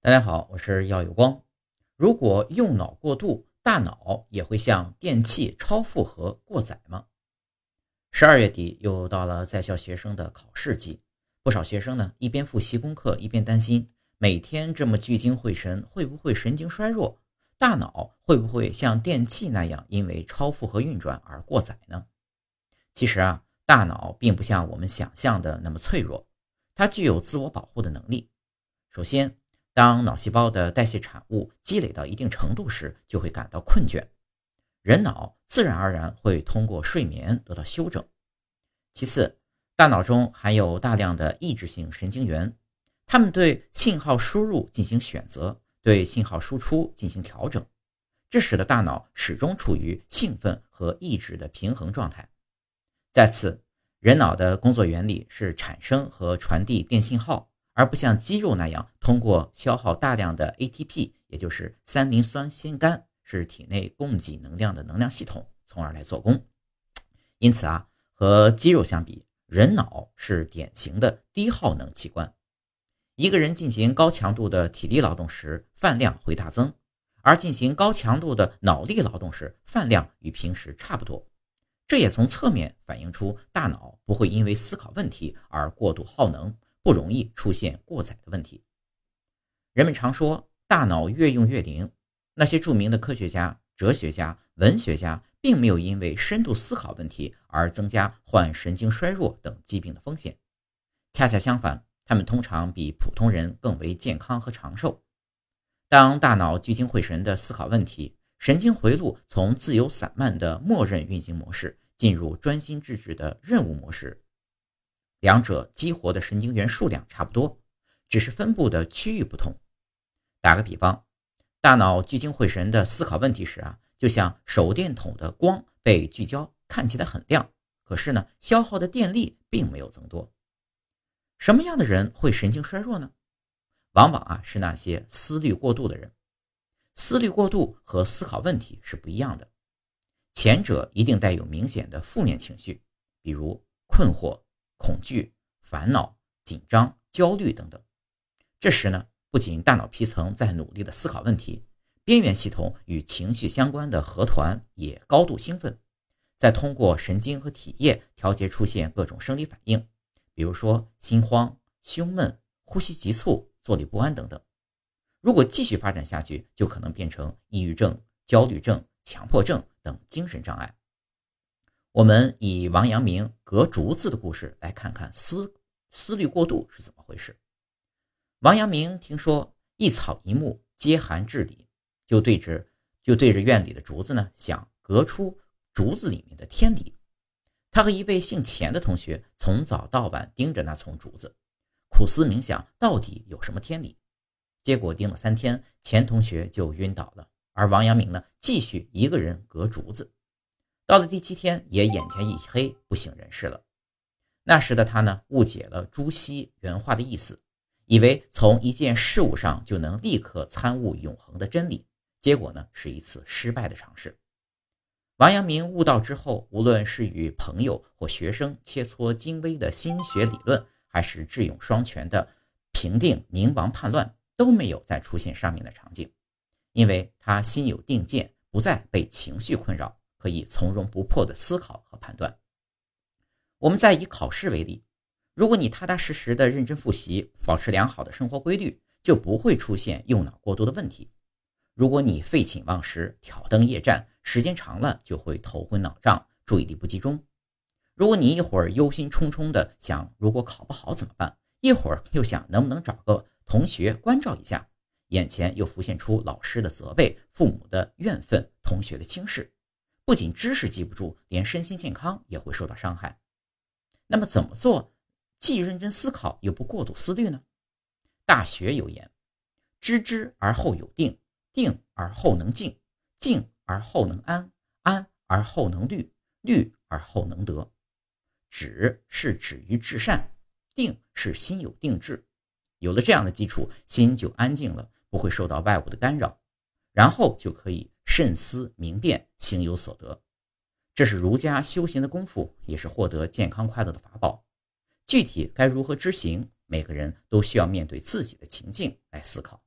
大家好，我是耀有光。如果用脑过度，大脑也会像电器超负荷过载吗？十二月底又到了在校学生的考试季，不少学生呢一边复习功课，一边担心每天这么聚精会神，会不会神经衰弱？大脑会不会像电器那样因为超负荷运转而过载呢？其实啊，大脑并不像我们想象的那么脆弱，它具有自我保护的能力。首先，当脑细胞的代谢产物积累到一定程度时，就会感到困倦，人脑自然而然会通过睡眠得到休整。其次，大脑中含有大量的抑制性神经元，它们对信号输入进行选择，对信号输出进行调整，这使得大脑始终处于兴奋和抑制的平衡状态。再次，人脑的工作原理是产生和传递电信号。而不像肌肉那样通过消耗大量的 ATP，也就是三磷酸酰苷，是体内供给能量的能量系统，从而来做功。因此啊，和肌肉相比，人脑是典型的低耗能器官。一个人进行高强度的体力劳动时，饭量会大增；而进行高强度的脑力劳动时，饭量与平时差不多。这也从侧面反映出大脑不会因为思考问题而过度耗能。不容易出现过载的问题。人们常说大脑越用越灵，那些著名的科学家、哲学家、文学家并没有因为深度思考问题而增加患神经衰弱等疾病的风险。恰恰相反，他们通常比普通人更为健康和长寿。当大脑聚精会神地思考问题，神经回路从自由散漫的默认运行模式进入专心致志的任务模式。两者激活的神经元数量差不多，只是分布的区域不同。打个比方，大脑聚精会神的思考问题时啊，就像手电筒的光被聚焦，看起来很亮，可是呢，消耗的电力并没有增多。什么样的人会神经衰弱呢？往往啊是那些思虑过度的人。思虑过度和思考问题是不一样的，前者一定带有明显的负面情绪，比如困惑。恐惧、烦恼、紧张、焦虑等等，这时呢，不仅大脑皮层在努力的思考问题，边缘系统与情绪相关的核团也高度兴奋，在通过神经和体液调节出现各种生理反应，比如说心慌、胸闷、呼吸急促、坐立不安等等。如果继续发展下去，就可能变成抑郁症、焦虑症、强迫症等精神障碍。我们以王阳明隔竹子的故事来看看思思虑过度是怎么回事。王阳明听说一草一木皆含至理，就对着就对着院里的竹子呢，想隔出竹子里面的天理。他和一位姓钱的同学从早到晚盯着那丛竹子，苦思冥想到底有什么天理。结果盯了三天，钱同学就晕倒了，而王阳明呢，继续一个人隔竹子。到了第七天，也眼前一黑，不省人事了。那时的他呢，误解了朱熹原话的意思，以为从一件事物上就能立刻参悟永恒的真理，结果呢，是一次失败的尝试。王阳明悟道之后，无论是与朋友或学生切磋精微的心学理论，还是智勇双全的平定宁王叛乱，都没有再出现上面的场景，因为他心有定见，不再被情绪困扰。可以从容不迫的思考和判断。我们再以考试为例，如果你踏踏实实的认真复习，保持良好的生活规律，就不会出现用脑过度的问题。如果你废寝忘食、挑灯夜战，时间长了就会头昏脑胀、注意力不集中。如果你一会儿忧心忡忡的想如果考不好怎么办，一会儿又想能不能找个同学关照一下，眼前又浮现出老师的责备、父母的怨愤、同学的轻视。不仅知识记不住，连身心健康也会受到伤害。那么怎么做，既认真思考又不过度思虑呢？大学有言：“知之而后有定，定而后能静，静而后能安，安而后能虑，虑而后能得。”止是止于至善，定是心有定志。有了这样的基础，心就安静了，不会受到外物的干扰，然后就可以。慎思明辨，行有所得，这是儒家修行的功夫，也是获得健康快乐的法宝。具体该如何执行，每个人都需要面对自己的情境来思考。